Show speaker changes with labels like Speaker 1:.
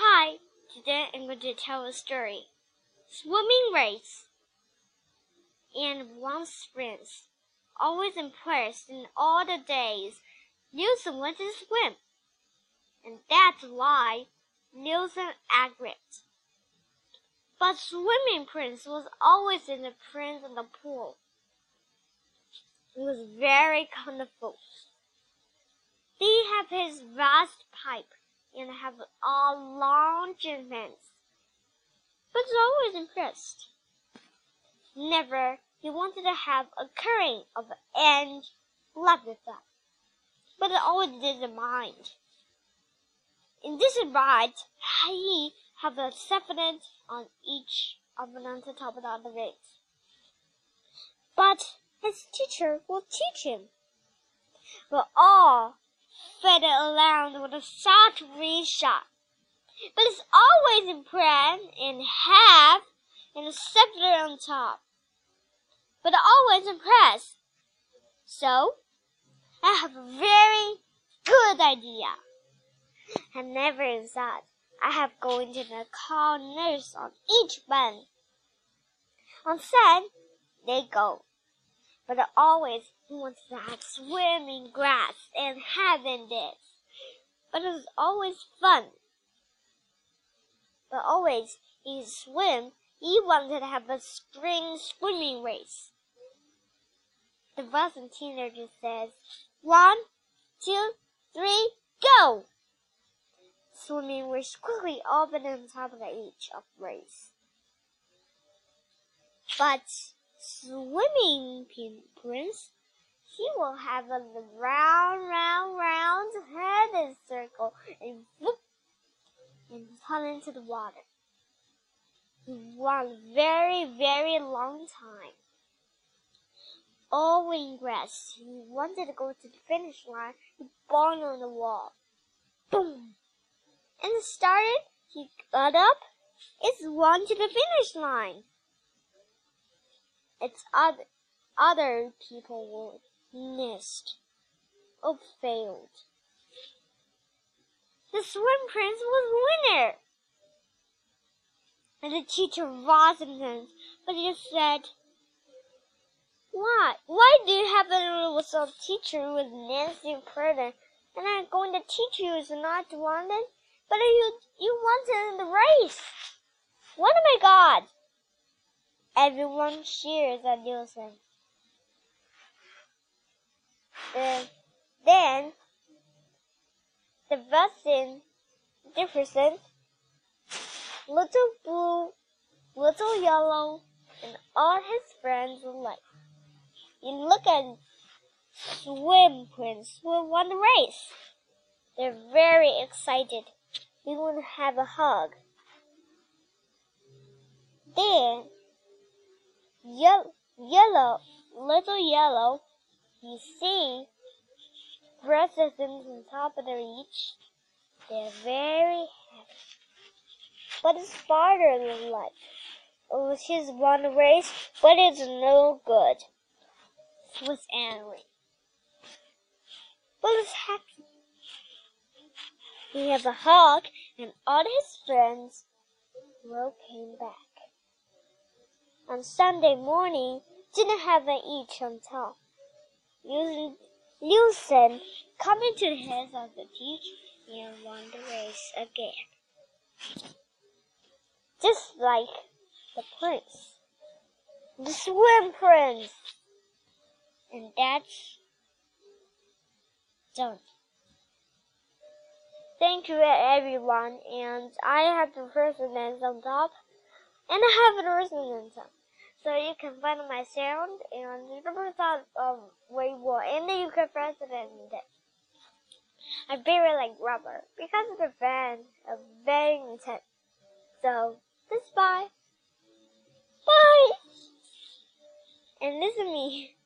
Speaker 1: Hi, today I'm going to tell a story. Swimming race. And once friends, always impressed in all the days, Nielsen went to swim. And that's why Nielsen agreed. But swimming prince was always in the prince in the pool. He was very colorful. He have his vast pipe and have a long fence. But was always impressed. Never he wanted to have a current of and loved it that. But it always didn't mind. In this ride, he have a seven on each of the top of the other rings. But his teacher will teach him. But all fed it around with a shot. But it's always in plan in half and a scepter on top. But always impressed. So, I have a very good idea. And never thought I have going to the call nurse on each one. On set, they go. But always wants to have swimming grass and having this. But it was always fun. But always he swim, he wanted to have a spring swimming race. The Boston teenager says, one, two, three, go! Swimming was quickly all but on top of the each of race. But swimming prince, he will have a round, round, round head circle and whoop and fall into the water. One very, very long time. All in grass, he wanted to go to the finish line. He banged on the wall. Boom! And started, he got up. It's one to the finish line. It's other, other people missed or failed. The swim prince was winner. And the teacher wasn't but he said, Why? Why do you have a little teacher with Nancy Purden and I'm going to teach you is not wanted? But you you wanted in the race. What oh am I God? Everyone cheers at Nielsen. Then, then the Weston Jefferson, Little Blue, Little Yellow, and all his friends alike. You look at Swim Prince who won the race. They're very excited. We want to have a hug. Then yellow, little yellow, you see, breasts on top of the reach. They're very happy. But it's farther than life. Oh, she's won race, but it's no good. Was angry. But it's happy. He has a hug, and all his friends will came back on Sunday morning didn't have an each on top. Nielsen coming to the head of the teach and won the race again. Just like the prince. The swim prince. And that's done. Thank you everyone and I have the president on top and I have the resonance on so you can find my sound and remember that of and you can press it in it. I very like rubber because of the fan of very intense. So this bye. Bye and listen to me.